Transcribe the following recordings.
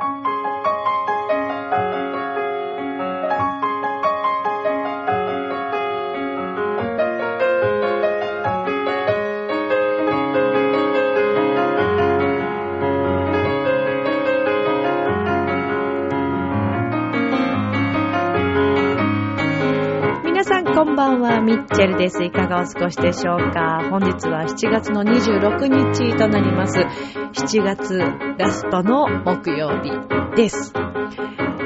皆さこんばんは、ミッチェルです。いかがお過ごしでしょうか？本日は7月の26日となります。7月ラストの木曜日です。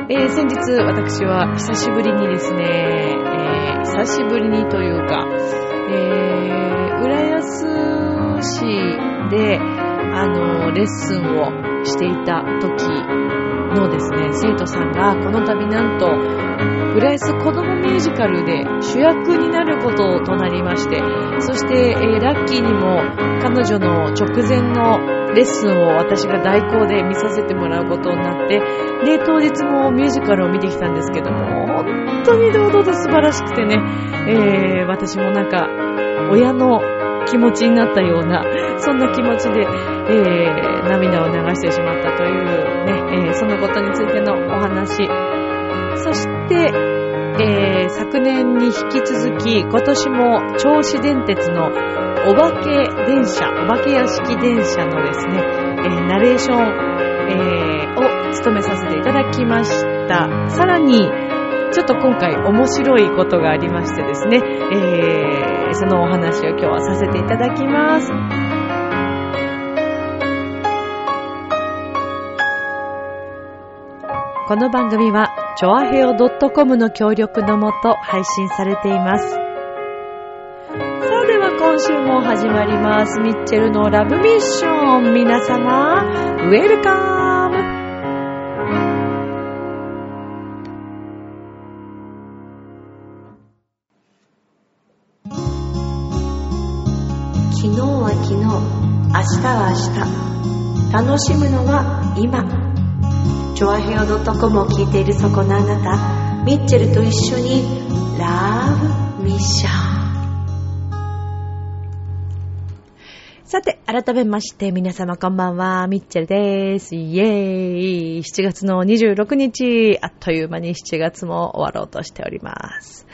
えー先日私は久しぶりにですね、えー久しぶりにというか、えー浦安市で、あの、レッスンをしていたのですね、生徒さんがこの度なんと、浦安子供ミュージカルで主役になることとなりまして、そして、えーラッキーにも彼女の直前のレッスンを私が代行で見させてもらうことになって、で、当日もミュージカルを見てきたんですけども、本当に堂々と素晴らしくてね、えー私もなんか、親の気持ちになったような、そんな気持ちで、えー涙を流してしまったというね、そのことについてのお話、そして、えー昨年に引き続き、今年も銚子電鉄のお化け電車、お化け屋敷電車のですね、えーナレーション、えーを務めさせていただきました。さらに、ちょっと今回面白いことがありましてですね、えーそのお話を今日はさせていただきます。この番組は、ちょあへお .com の協力のもと配信されています。さあでは今週も始まります。ミッチェルのラブミッション。皆様、ウェルカム昨日は昨日、明日は明日。楽しむのは今。チョアヘオ .com を聞いているそこのあなた、ミッチェルと一緒に、ラブミッション。さて、改めまして皆様こんばんは、ミッチェルです。イエーイ !7 月の26日、あっという間に7月も終わろうとしております。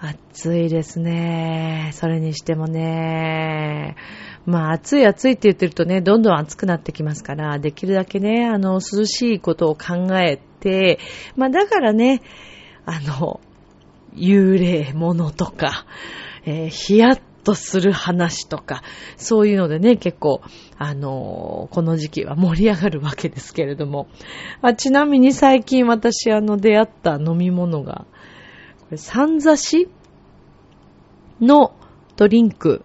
暑いですね。それにしてもね、まあ暑い暑いって言ってるとね、どんどん暑くなってきますから、できるだけね、あの、涼しいことを考えて、まあだからね、あの、幽霊ものとか、えーヒヤッとする話とか、そういうのでね、結構、あのーこの時期は盛り上がるわけですけれども。あちなみに最近私、あの、出会った飲み物が、これ、さんざしのドリンク。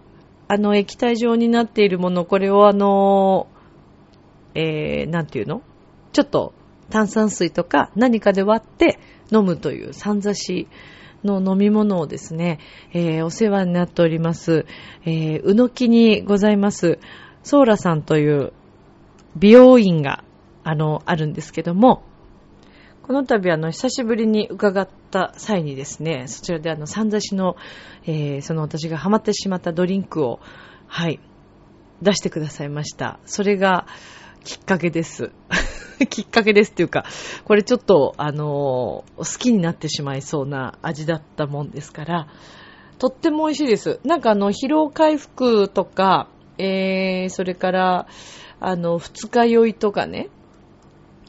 あの、液体状になっているもの、これをあのえー、なんていうの？ちょっと炭酸水とか何かで割って飲むというさんざしの飲み物をですね、えーお世話になっております、えーうのきにございます、ソーラさんという美容院が、あの、あるんですけども、この度あの、久しぶりに伺った際にですね、そちらであの、さんざしの、えーその私がハマってしまったドリンクを、はい、出してくださいました。それがきっかけです。きっかけですっていうか、これちょっと、あのー好きになってしまいそうな味だったもんですから、とっても美味しいです。なんかあの、疲労回復とか、えー、それから、あの、二日酔いとかね、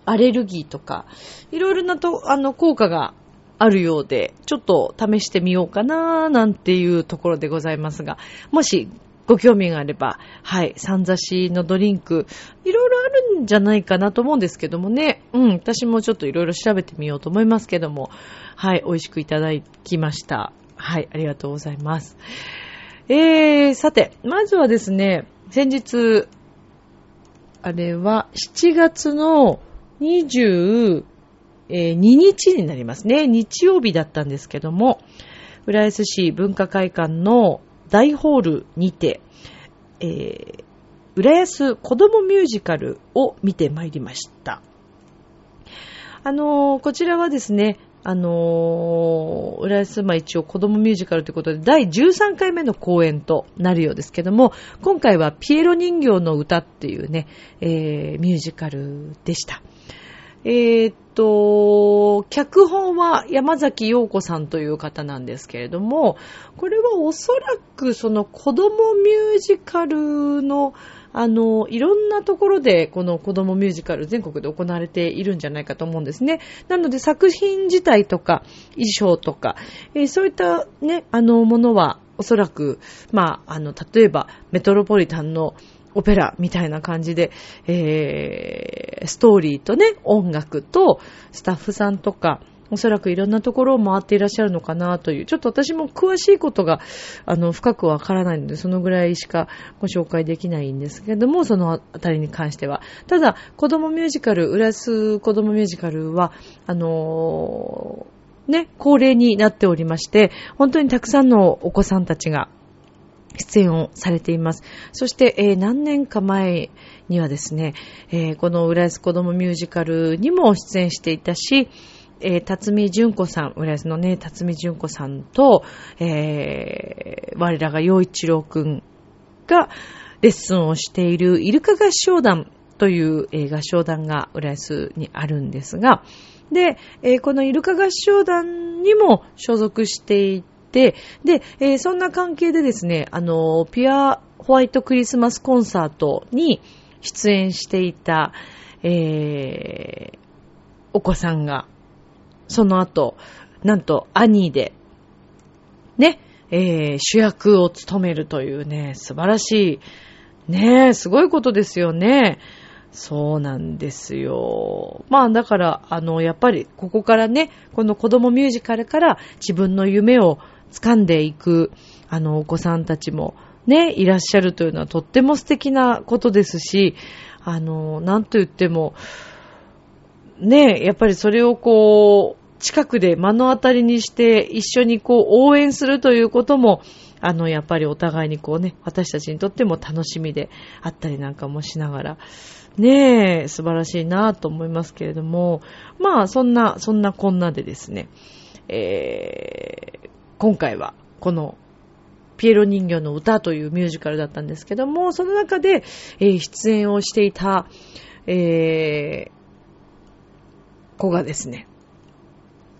アレルギーとか、いろいろなと、あの、効果があるようで、ちょっと試してみようかななんていうところでございますが、もしご興味があれば、はい、さんざしのドリンク、いろいろあるんじゃないかなと思うんですけどもね、うん、私もちょっといろいろ調べてみようと思いますけども、はい、美味しくいただきました。はい、ありがとうございます。えー、さて、まずはですね、先日、あれは7月の22日になりますね。日曜日だったんですけども、浦安市文化会館の大ホールにて、えー、浦安子供ミュージカルを見てまいりました。あのーこちらはですね、あのー、浦安、まあ一応子供ミュージカルということで、第13回目の公演となるようですけども、今回はピエロ人形の歌っていうね、えー、ミュージカルでした。えー、っと、脚本は山崎陽子さんという方なんですけれども、これはおそらくその子供ミュージカルのあの、いろんなところでこの子供ミュージカル全国で行われているんじゃないかと思うんですね。なので作品自体とか衣装とか、えー、そういったね、あのものはおそらく、まあ、あの、例えばメトロポリタンのオペラみたいな感じで、えー、ストーリーとね、音楽とスタッフさんとか、おそらくいろんなところを回っていらっしゃるのかなという、ちょっと私も詳しいことが、あの、深くわからないので、そのぐらいしかご紹介できないんですけども、そのあたりに関しては。ただ、子供ミュージカル、浦安子供ミュージカルは、あのー、ね、恒例になっておりまして、本当にたくさんのお子さんたちが出演をされています。そして、えー、何年か前にはですね、えー、この浦安子供ミュージカルにも出演していたし、えー、辰巳純子さん、浦安のね、辰巳純子さんと、えー、我らが陽一郎くんがレッスンをしているイルカ合唱団という、えー、合唱団が浦安にあるんですが、で、えー、このイルカ合唱団にも所属していて、で、えー、そんな関係でですね、あの、ピアホワイトクリスマスコンサートに出演していた、えー、お子さんがその後、なんと、アニーで、ね、えー、主役を務めるというね、素晴らしい、ね、すごいことですよね。そうなんですよ。まあだから、あの、やっぱりここからね、この子供ミュージカルから自分の夢を掴んでいく、あの、お子さんたちもね、いらっしゃるというのはとっても素敵なことですし、あの、なんと言っても、ね、やっぱりそれをこう、近くで目の当たりにして一緒にこう応援するということも、あの、やっぱりお互いにこうね、私たちにとっても楽しみであったりなんかもしながら、ねえ、素晴らしいなと思いますけれども、まあ、そんな、そんなこんなでですね、えー、今回はこのピエロ人形の歌というミュージカルだったんですけども、その中で、えー、出演をしていた、えー、子がですね、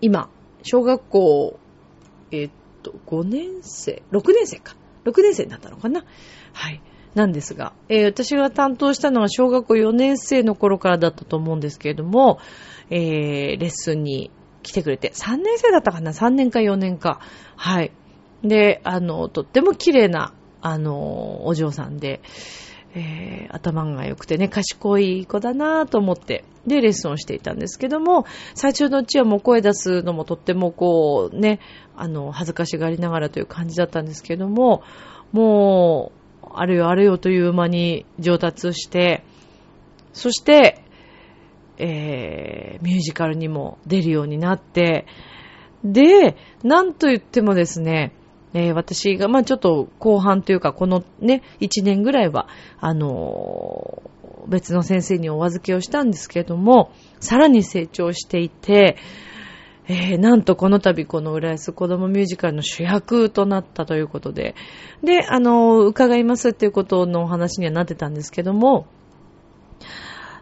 今、小学校、えー、っと、5年生、6年生か。6年生になったのかなはい。なんですが、えー、私が担当したのは小学校4年生の頃からだったと思うんですけれども、えー、レッスンに来てくれて、3年生だったかな ?3 年か4年か。はい。で、あの、とっても綺麗な、あの、お嬢さんで、えー、頭が良くてね、賢い子だなぁと思って、で、レッスンをしていたんですけども、最初のうちはもう声出すのもとってもこう、ね、あの、恥ずかしがりながらという感じだったんですけども、もう、あるよあるよという間に上達して、そして、えー、ミュージカルにも出るようになって、で、なんと言ってもですね、えー、私が、まあちょっと後半というか、このね、1年ぐらいは、あのー、別の先生にお預けをしたんですけれども、さらに成長していて、えー、なんとこの度この浦安子供ミュージカルの主役となったということで、で、あの、伺いますっていうことのお話にはなってたんですけども、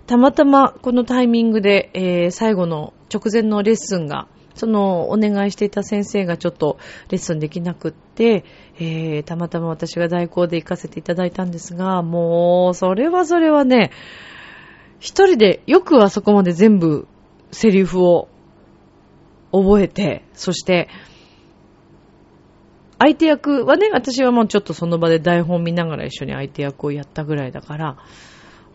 たまたまこのタイミングで、えー、最後の直前のレッスンが、そのお願いしていた先生がちょっとレッスンできなくって、えー、たまたま私が代行で行かせていただいたんですが、もう、それはそれはね、一人でよくあそこまで全部セリフを覚えて、そして、相手役はね、私はもうちょっとその場で台本見ながら一緒に相手役をやったぐらいだから、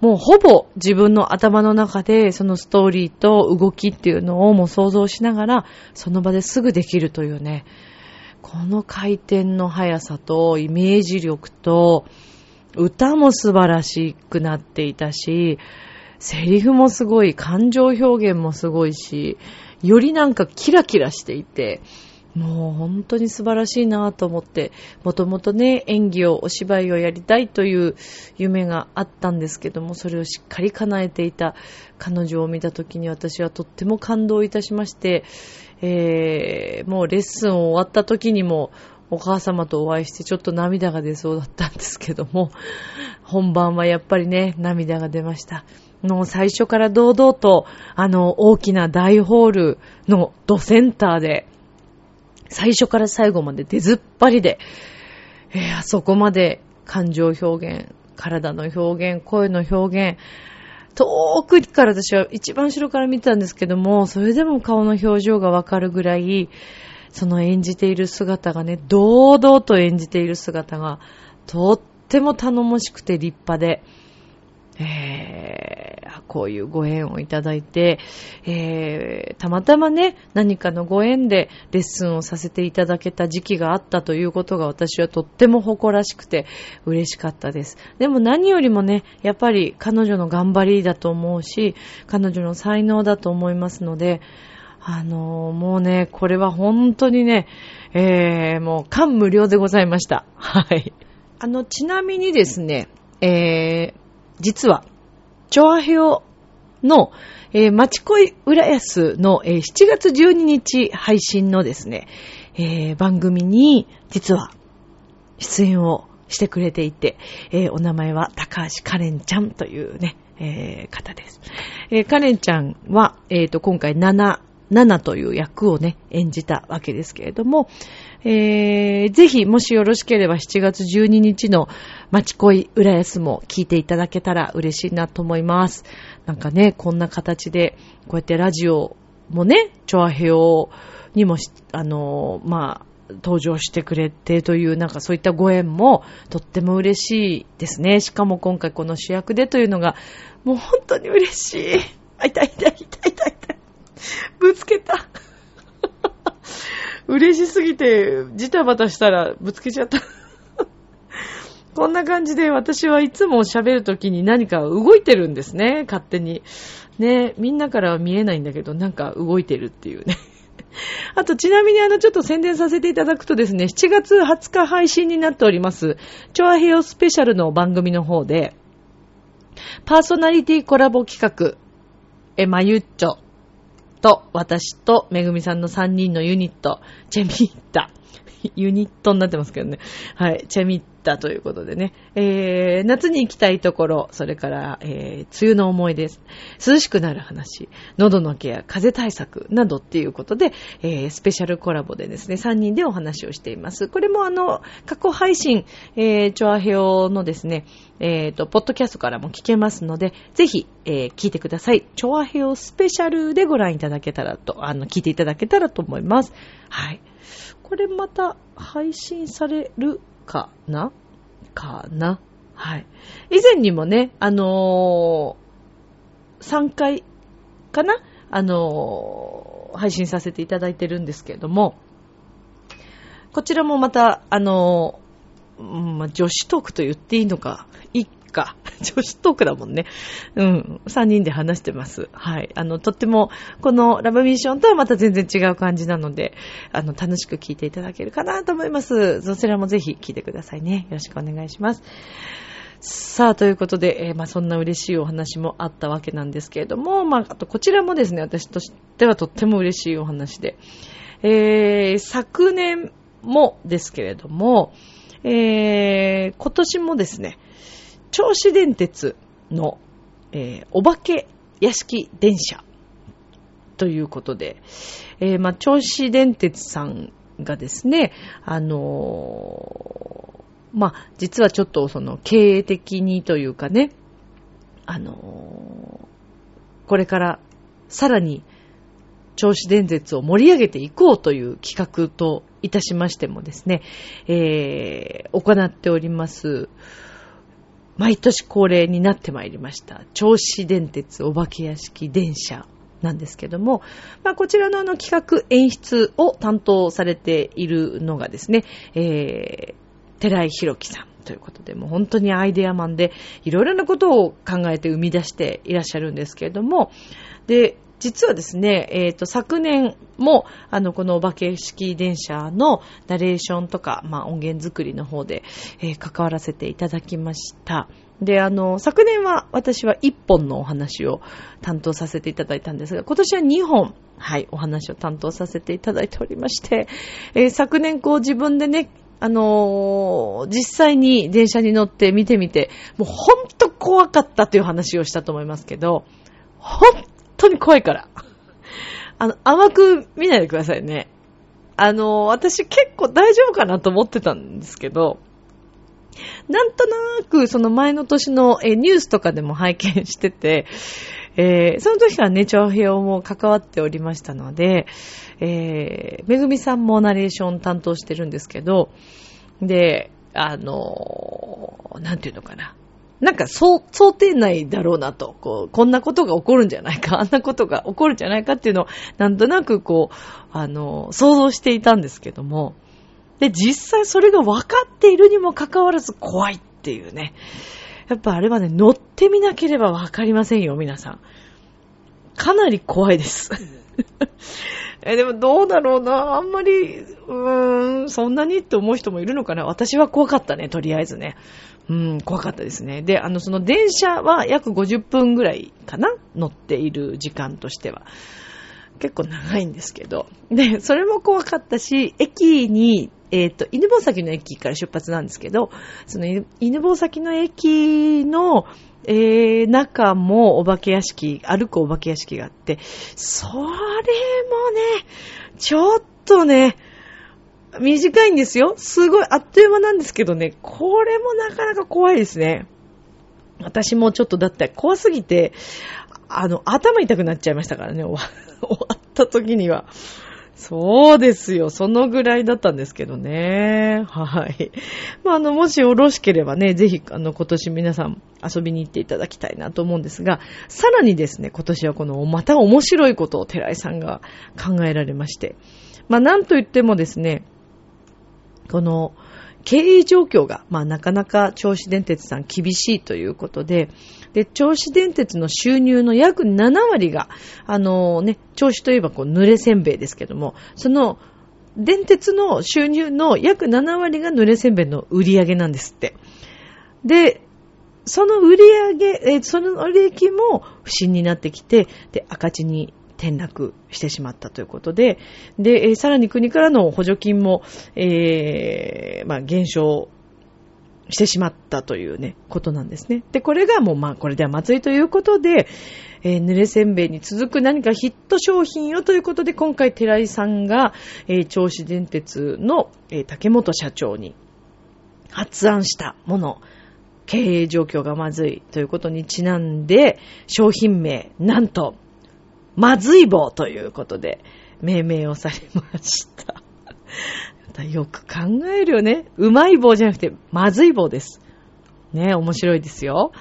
もうほぼ自分の頭の中でそのストーリーと動きっていうのをもう想像しながらその場ですぐできるというね、この回転の速さとイメージ力と歌も素晴らしくなっていたし、セリフもすごい、感情表現もすごいし、よりなんかキラキラしていて、もう本当に素晴らしいなと思って、もともとね、演技を、お芝居をやりたいという夢があったんですけども、それをしっかり叶えていた彼女を見た時に私はとっても感動いたしまして、えー、もうレッスンを終わった時にも、お母様とお会いしてちょっと涙が出そうだったんですけども、本番はやっぱりね、涙が出ました。の最初から堂々と、あの、大きな大ホールのドセンターで、最初から最後まで出ずっぱりで、えー、あそこまで感情表現、体の表現、声の表現、遠くから私は一番後ろから見てたんですけども、それでも顔の表情がわかるぐらい、その演じている姿がね、堂々と演じている姿が、とっても頼もしくて立派で、えー、こういうご縁をいただいて、えー、たまたまね、何かのご縁でレッスンをさせていただけた時期があったということが私はとっても誇らしくて嬉しかったです。でも何よりもね、やっぱり彼女の頑張りだと思うし、彼女の才能だと思いますので、あのー、もうね、これは本当にね、えー、もう感無量でございました。はい。あの、ちなみにですね、えー、実は、チョアヘオの、えー、町恋浦安の、えー、7月12日配信のですね、えー、番組に、実は、出演をしてくれていて、えー、お名前は高橋カレンちゃんというね、えー、方です。え、カレンちゃんは、えっ、ー、と、今回7、7という役をね、演じたわけですけれども、えー、ぜひ、もしよろしければ7月12日の町恋浦安も聞いていただけたら嬉しいなと思います。なんかね、こんな形で、こうやってラジオもね、チョアヘオにも、あの、まあ、登場してくれてという、なんかそういったご縁もとっても嬉しいですね。しかも今回この主役でというのが、もう本当に嬉しい。あ、痛い痛い痛い痛い痛い。ぶつけた。嬉しすぎて、ジタバタしたらぶつけちゃった。こんな感じで私はいつも喋るときに何か動いてるんですね、勝手に。ね、みんなからは見えないんだけど、なんか動いてるっていうね。あと、ちなみにあの、ちょっと宣伝させていただくとですね、7月20日配信になっております、チョアヘヨスペシャルの番組の方で、パーソナリティコラボ企画、え、まゆっちょと、私とめぐみさんの3人のユニット、チェミッタ。ユニットになってますけどね。はい、チェミッタということでね。えー、夏に行きたいところ、それから、えー、梅雨の思い出、涼しくなる話、喉のケア、風邪対策などっていうことで、えー、スペシャルコラボでですね、3人でお話をしています。これもあの、過去配信、えー、チョアヘオのですね、えっ、ー、と、ポッドキャストからも聞けますので、ぜひ、えー、聞いてください。チョアヘオスペシャルでご覧いただけたらと、あの、聞いていただけたらと思います。はい。これまた配信されるかな？かな？はい。以前にもね、あのー、3回かな？あのー、配信させていただいてるんですけれども、こちらもまた、あのー、まあ、女子トークと言っていいのか、一か。女子トークだもんね。うん。3人で話してます。はい。あの、とっても、このラブミッションとはまた全然違う感じなので、あの、楽しく聞いていただけるかなと思います。そちらもぜひ聞いてくださいね。よろしくお願いします。さあ、ということで、えー、まあ、そんな嬉しいお話もあったわけなんですけれども、まあ、あと、こちらもですね、私としてはとっても嬉しいお話で、えー、昨年もですけれども、えー、今年もですね、銚子電鉄の、えー、お化け屋敷電車ということで、えー、まあ、銚子電鉄さんがですね、あのー、まあ、実はちょっとその経営的にというかね、あの、これからさらに銚子電鉄を盛り上げていこうという企画といたしましてもですね、えー、行っております、毎年恒例になってまいりました。銚子電鉄お化け屋敷電車なんですけども、まあ、こちらのあの企画演出を担当されているのがですね、えー、寺井宏樹さんということで、もう本当にアイデアマンで、いろいろなことを考えて生み出していらっしゃるんですけれども、で、実はですね、えっ、と、昨年も、あの、このお化け式電車のナレーションとか、まあ、音源作りの方で、えー関わらせていただきました。で、あの、昨年は私は1本のお話を担当させていただいたんですが、今年は2本、はい、お話を担当させていただいておりまして、えー昨年こう自分でね、あのー実際に電車に乗って見てみて、もうほんと怖かったという話をしたと思いますけど、本当に怖いから。あの、甘く見ないでくださいね。あの、私結構大丈夫かなと思ってたんですけど、なんとなくその前の年のえニュースとかでも拝見してて、えーその時からね、長編も関わっておりましたので、えーめぐみさんもナレーション担当してるんですけど、で、あのなんていうのかな。なんか、そう、想定内だろうなと、こう、こんなことが起こるんじゃないか、あんなことが起こるんじゃないかっていうのを、なんとなくこう、あの、想像していたんですけども、で、実際それが分かっているにもかかわらず怖いっていうね。やっぱあれはね、乗ってみなければ分かりませんよ、皆さん。かなり怖いです。えでもどうだろうな。あんまり、うーん、そんなにって思う人もいるのかな。私は怖かったね、とりあえずね。うん、怖かったですね。で、あの、その電車は約50分ぐらいかな？乗っている時間としては。結構長いんですけど。で、それも怖かったし、駅に、えっ、と、犬吠埼の駅から出発なんですけど、その犬犬吠埼の駅の、えー、中もお化け屋敷、歩くお化け屋敷があって、それもね、ちょっとね、短いんですよ。すごい、あっという間なんですけどね、これもなかなか怖いですね。私もちょっとだって怖すぎて、あの、頭痛くなっちゃいましたからね、終わった時には。そうですよ。そのぐらいだったんですけどね。はい。まあ、あの、もしよろしければね、ぜひ、あの、今年皆さん遊びに行っていただきたいなと思うんですが、さらにですね、今年はこの、また面白いことを寺井さんが考えられまして。まあ、なんと言ってもですね、この、経営状況が、まあ、なかなか銚子電鉄さん厳しいということで、で、銚子電鉄の収入の約7割が、あのね、銚子といえばこう、濡れせんべいですけども、その、電鉄の収入の約7割が濡れせんべいの売り上げなんですって。で、その売り上げ、えその利益も不振になってきて、で、赤字に転落してしまったということで、で、さらに国からの補助金も、えーまあ、減少してしまったというね、ことなんですね。で、これがもう、まあ、これではまずいということで、えー濡れせんべいに続く何かヒット商品をということで、今回、寺井さんが、えー銚子電鉄の、えー竹本社長に発案したもの、経営状況がまずいということにちなんで、商品名、なんと、まずい棒ということで、命名をされました。よく考えるよね。うまい棒じゃなくて、まずい棒です。ね、面白いですよ。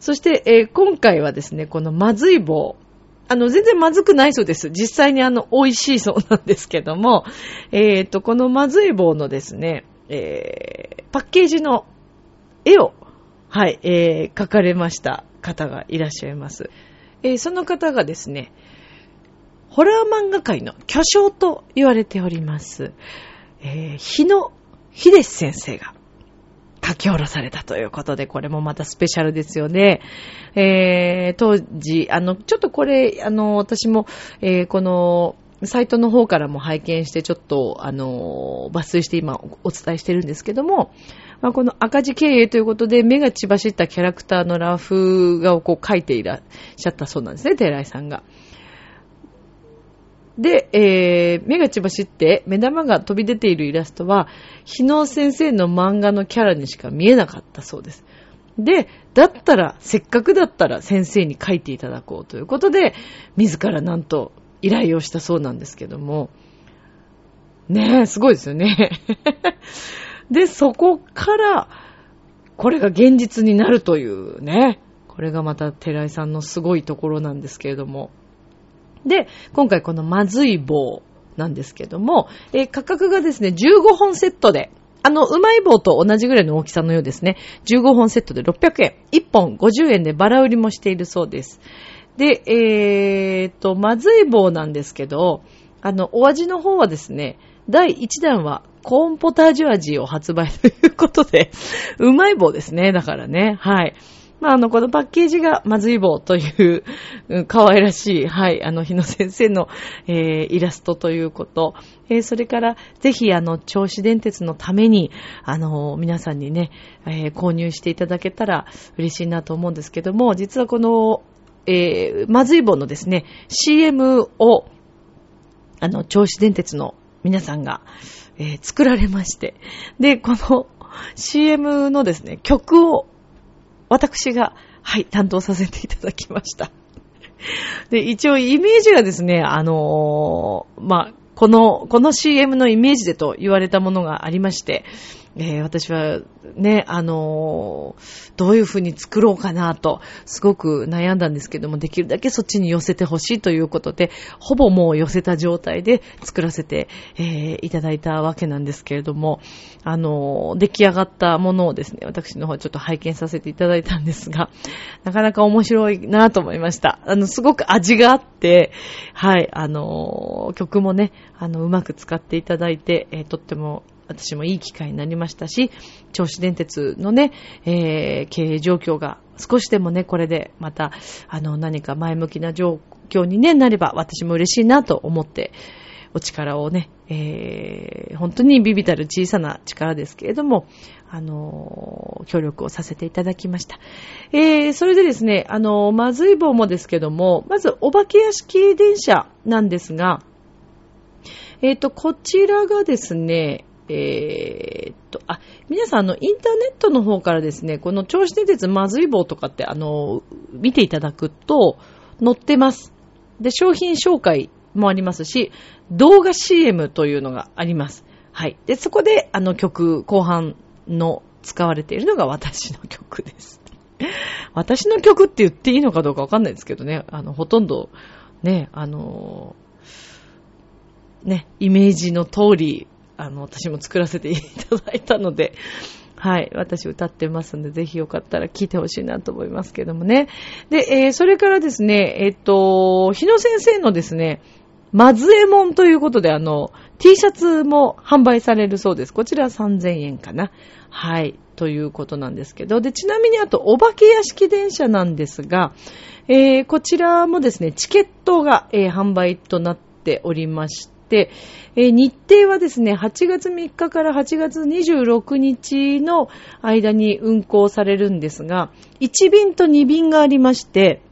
そして、えー今回はですね、このまずい棒。あの、全然まずくないそうです。実際にあの、美味しいそうなんですけども、えっ、と、このまずい棒のですね、えーパッケージの絵を、はい、えー描かれました方がいらっしゃいます。えーその方がですね、ホラー漫画界の巨匠と言われております。えー日野秀志先生が書き下ろされたということで、これもまたスペシャルですよね。えー当時、あの、ちょっとこれ、あの、私も、えーこの、サイトの方からも拝見して、ちょっと、あの、抜粋して今お伝えしてるんですけども、まあ、この赤字経営ということで、目が血走ったキャラクターのラフ画をこう描いていらっしゃったそうなんですね、寺井さんが。で、えー、目が血走って目玉が飛び出ているイラストは、日野先生の漫画のキャラにしか見えなかったそうです。で、だったら、せっかくだったら先生に書いていただこうということで、自らなんと依頼をしたそうなんですけども、ねえ、すごいですよね。で、そこから、これが現実になるというね、これがまた寺井さんのすごいところなんですけれども、で、今回このまずい棒なんですけども、えー価格がですね、15本セットで、あの、うまい棒と同じぐらいの大きさのようですね。15本セットで600円。1本50円でバラ売りもしているそうです。で、えー、と、まずい棒なんですけど、あの、お味の方はですね、第1弾はコーンポタージュ味を発売ということで、うまい棒ですね、だからね。はい。まあ、あの、このパッケージがまずい棒という、うん、可愛らしい、はい、あの、日野先生の、えー、イラストということ、えー、それから、ぜひ、あの、銚子電鉄のために、あの、皆さんにね、えー、購入していただけたら嬉しいなと思うんですけども、実はこの、えー、まずい棒のですね、CM を、あの、銚子電鉄の皆さんが、えー、作られまして、で、この CM のですね、曲を私が、はい、担当させていただきました。で、一応イメージがですね、あのー、まあ、この、この CM のイメージでと言われたものがありまして、えー、私はね、あのー、どういう風に作ろうかなと、すごく悩んだんですけども、できるだけそっちに寄せてほしいということで、ほぼもう寄せた状態で作らせて、えー、いただいたわけなんですけれども、あのー、出来上がったものをですね、私の方ちょっと拝見させていただいたんですが、なかなか面白いなと思いました。あの、すごく味があって、はい、あの曲もね、あの、うまく使っていただいて、えとっても私もいい機会になりましたし、銚子電鉄のね、えー、経営状況が少しでもね、これでまた、あの、何か前向きな状況に、ね、なれば、私も嬉しいなと思って、お力をね、えー、本当にビビたる小さな力ですけれども、あの協力をさせていただきました。えー、それでですね、あのまずい棒もですけども、まず、お化け屋敷電車なんですが、えっ、と、こちらがですね、えー、っと、あ、皆さん、あの、インターネットの方からですね、この銚子電鉄まずい棒とかって、あの、見ていただくと、載ってます。で、商品紹介もありますし、動画 CM というのがあります。はい。で、そこで、あの曲、後半の使われているのが私の曲です。私の曲って言っていいのかどうかわかんないですけどね、あの、ほとんど、ね、あの、ね、イメージの通り、あの、私も作らせていただいたので、はい。私歌ってますんで、ぜひよかったら聞いてほしいなと思いますけどもね。で、えー、それからですね、えっ、と、日野先生のですね、まずえもんということで、あの、T シャツも販売されるそうです。こちら3000円かな。はい。ということなんですけど。で、ちなみにあと、お化け屋敷電車なんですが、えー、こちらもですね、チケットが、えー、販売となっておりまして、え、日程はですね、8月3日から8月26日の間に運行されるんですが、1便と2便がありまして、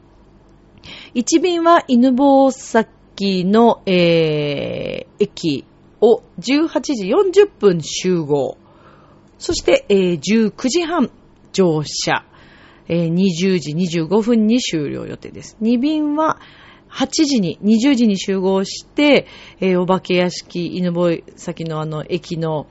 1便は犬坊崎の、えー、駅を18時40分集合。そして、えー、19時半乗車。えー、20時25分に終了予定です。2便は8時に、20時に集合して、えー、お化け屋敷、犬吠先のあの駅の、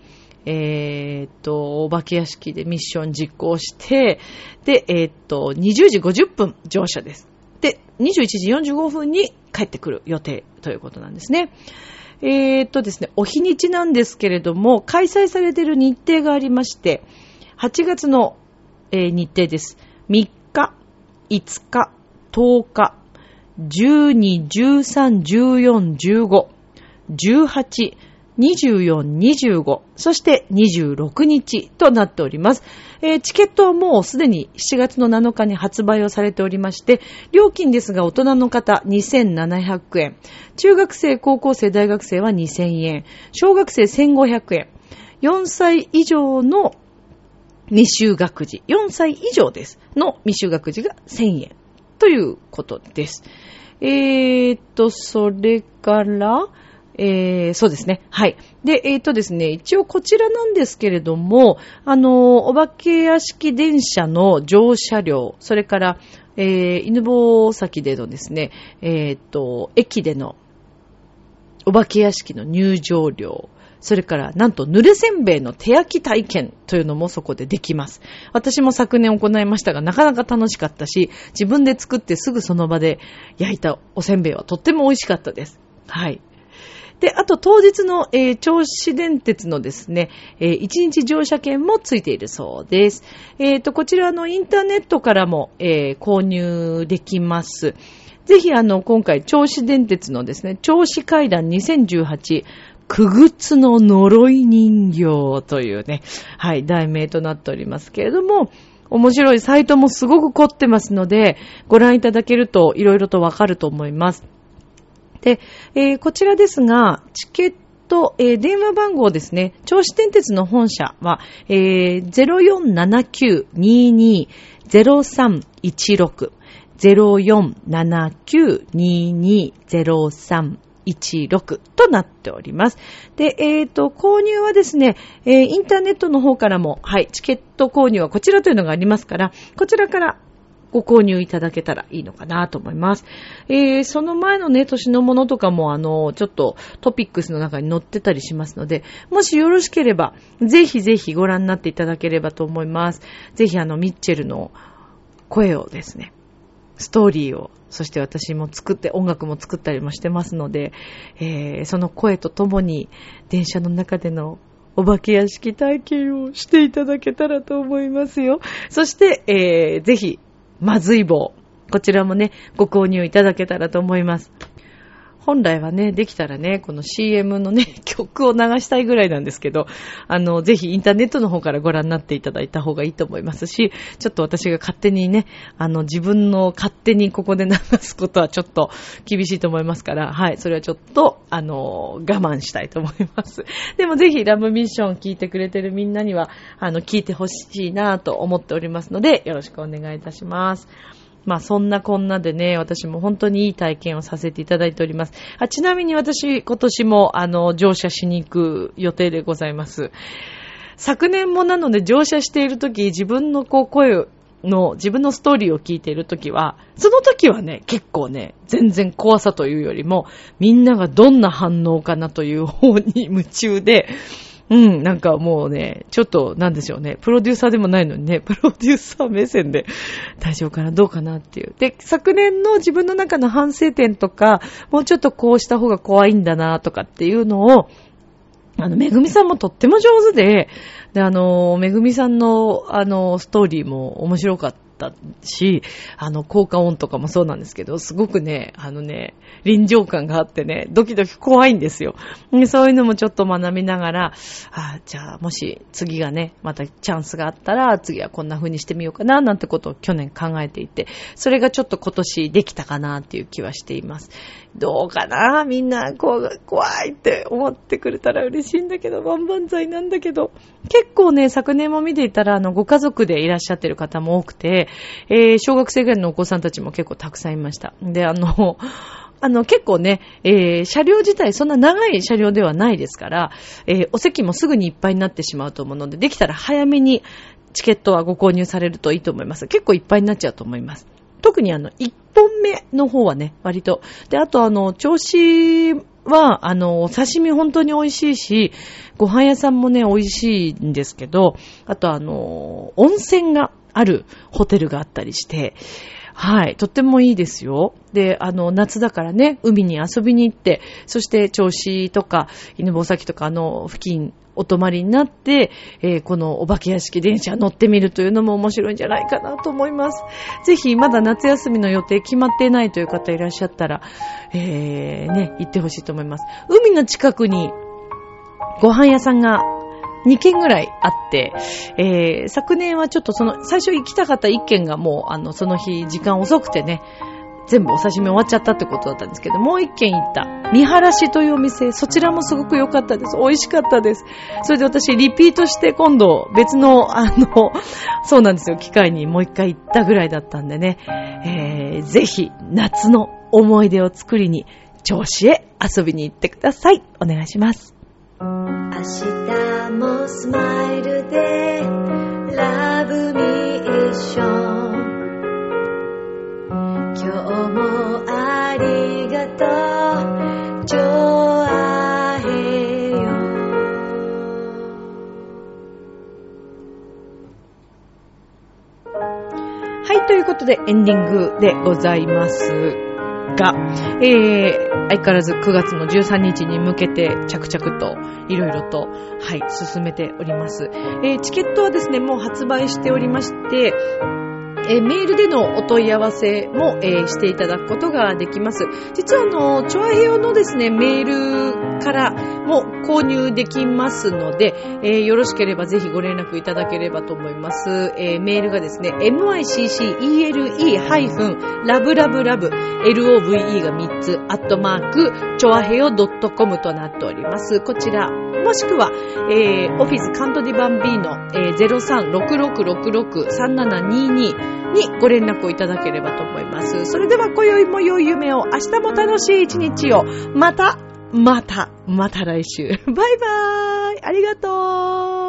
えー、っと、お化け屋敷でミッション実行して、で、えー、っと、20時50分乗車です。で、21時45分に帰ってくる予定ということなんですね。えー、っとですね、お日にちなんですけれども、開催されている日程がありまして、8月の、えー、日程です。3日、5日、10日、12、13、14、15、18、24、25、そして26日となっております。えー、チケットはもうすでに7月の7日に発売をされておりまして、料金ですが大人の方2700円、中学生、高校生、大学生は2000円、小学生1500円、4歳以上の未就学児、4歳以上です、の未就学児が1000円。ということです。えーと、それから、えー、そうですね。はい。で、えーとですね、一応こちらなんですけれども、あの、お化け屋敷電車の乗車料、それから、えー、犬坊崎でのですね、えーと、駅でのお化け屋敷の入場料、それから、なんと、濡れせんべいの手焼き体験というのもそこでできます。私も昨年行いましたが、なかなか楽しかったし、自分で作ってすぐその場で焼いたおせんべいはとっても美味しかったです。はい。で、あと当日の、えー、銚子電鉄のですね、えー、1日乗車券もついているそうです。えっ、ー、と、こちらのインターネットからも、えー、購入できます。ぜひあの、今回、銚子電鉄のですね、銚子階段2018、くぐつの呪い人形というね、はい、題名となっておりますけれども、面白いサイトもすごく凝ってますので、ご覧いただけると色々とわかると思います。で、えー、こちらですが、チケット、えー、電話番号ですね、銚子電鉄の本社は、えー、0479220316 0479220316 16となっております。で、えっ、ー、と、購入はですね、えー、インターネットの方からも、はい、チケット購入はこちらというのがありますから、こちらからご購入いただけたらいいのかなと思います。えー、その前のね、年のものとかも、あの、ちょっとトピックスの中に載ってたりしますので、もしよろしければ、ぜひぜひご覧になっていただければと思います。ぜひあの、ミッチェルの声をですね、ストーリーを、そして私も作って、音楽も作ったりもしてますので、えー、その声とともに、電車の中でのお化け屋敷体験をしていただけたらと思いますよ。そして、えー、ぜひ、まずい棒。こちらもね、ご購入いただけたらと思います。本来はね、できたらね、この CM のね、曲を流したいぐらいなんですけど、あの、ぜひインターネットの方からご覧になっていただいた方がいいと思いますし、ちょっと私が勝手にね、あの、自分の勝手にここで流すことはちょっと厳しいと思いますから、はい、それはちょっと、あの、我慢したいと思います。でもぜひラブミッション聞いてくれてるみんなには、あの、聞いてほしいなぁと思っておりますので、よろしくお願いいたします。まあそんなこんなでね、私も本当にいい体験をさせていただいております。あちなみに私今年もあの乗車しに行く予定でございます。昨年もなので乗車している時自分のこう声の自分のストーリーを聞いているときは、その時はね、結構ね、全然怖さというよりも、みんながどんな反応かなという方に夢中で、うん、なんかもうね、ちょっと、なんでしょうね、プロデューサーでもないのにね、プロデューサー目線で大丈夫かな、どうかなっていう。で、昨年の自分の中の反省点とか、もうちょっとこうした方が怖いんだな、とかっていうのを、あの、めぐみさんもとっても上手で、で、あの、めぐみさんの、あの、ストーリーも面白かったたし、あの、効果音とかもそうなんですけど、すごくね、あのね、臨場感があってね、ドキドキ怖いんですよ。そういうのもちょっと学びながら、あじゃあもし次がね、またチャンスがあったら、次はこんな風にしてみようかな、なんてことを去年考えていて、それがちょっと今年できたかなっていう気はしています。どうかな？みんな、こう、怖いって思ってくれたら嬉しいんだけど、万々歳なんだけど、結構ね、昨年も見ていたら、あの、ご家族でいらっしゃってる方も多くて、えー、小学生ぐらいのお子さんたちも結構たくさんいました。で、あの、あの、結構ね、えー、車両自体そんな長い車両ではないですから、えー、お席もすぐにいっぱいになってしまうと思うので、できたら早めにチケットはご購入されるといいと思います。結構いっぱいになっちゃうと思います。特にあの、1本目の方はね、割と。で、あとあの、調子は、あの、お刺身本当に美味しいし、ご飯屋さんもね、美味しいんですけど、あとあの、温泉があるホテルがあったりして、はい。とってもいいですよ。で、あの、夏だからね、海に遊びに行って、そして銚子とか、犬吠埼とか、あの、付近、お泊まりになって、えー、このお化け屋敷電車乗ってみるというのも面白いんじゃないかなと思います。ぜひ、まだ夏休みの予定決まっていないという方いらっしゃったら、えー、ね、行ってほしいと思います。海の近くに、ご飯屋さんが2件ぐらいあって、えー、昨年はちょっとその、最初行きたかった1件がもう、あの、その日、時間遅くてね、全部お刺身終わっちゃったってことだったんですけど、もう一軒行った、見晴らしというお店、そちらもすごく良かったです。美味しかったです。それで私、リピートして今度、別の、あの、そうなんですよ、機会にもう一回行ったぐらいだったんでね、えー、ぜひ、夏の思い出を作りに、銚子へ遊びに行ってください。お願いします。明日もスマイルでラブミーションとうジョアヘヨはい、ということでエンディングでございます。が、えー、相変わらず9月の13日に向けて着々といろいろと、はい、進めております。えー、チケットはですね、もう発売しておりまして、えーメールでのお問い合わせも、えーしていただくことができます。実はあの、チョアヘヨのですね、メールからも購入できますので、えーよろしければぜひご連絡いただければと思います。えーメールがですね、miccele-love-love love が3つ、アットマーク、チョアヘヨ .com となっております。こちら、もしくは、えーオフィスカントディバンビーノ、えー、0366663722にご連絡をいただければと思います。それでは、今宵も良い夢を、明日も楽しい一日を、また、また、また来週。バイバーイありがとう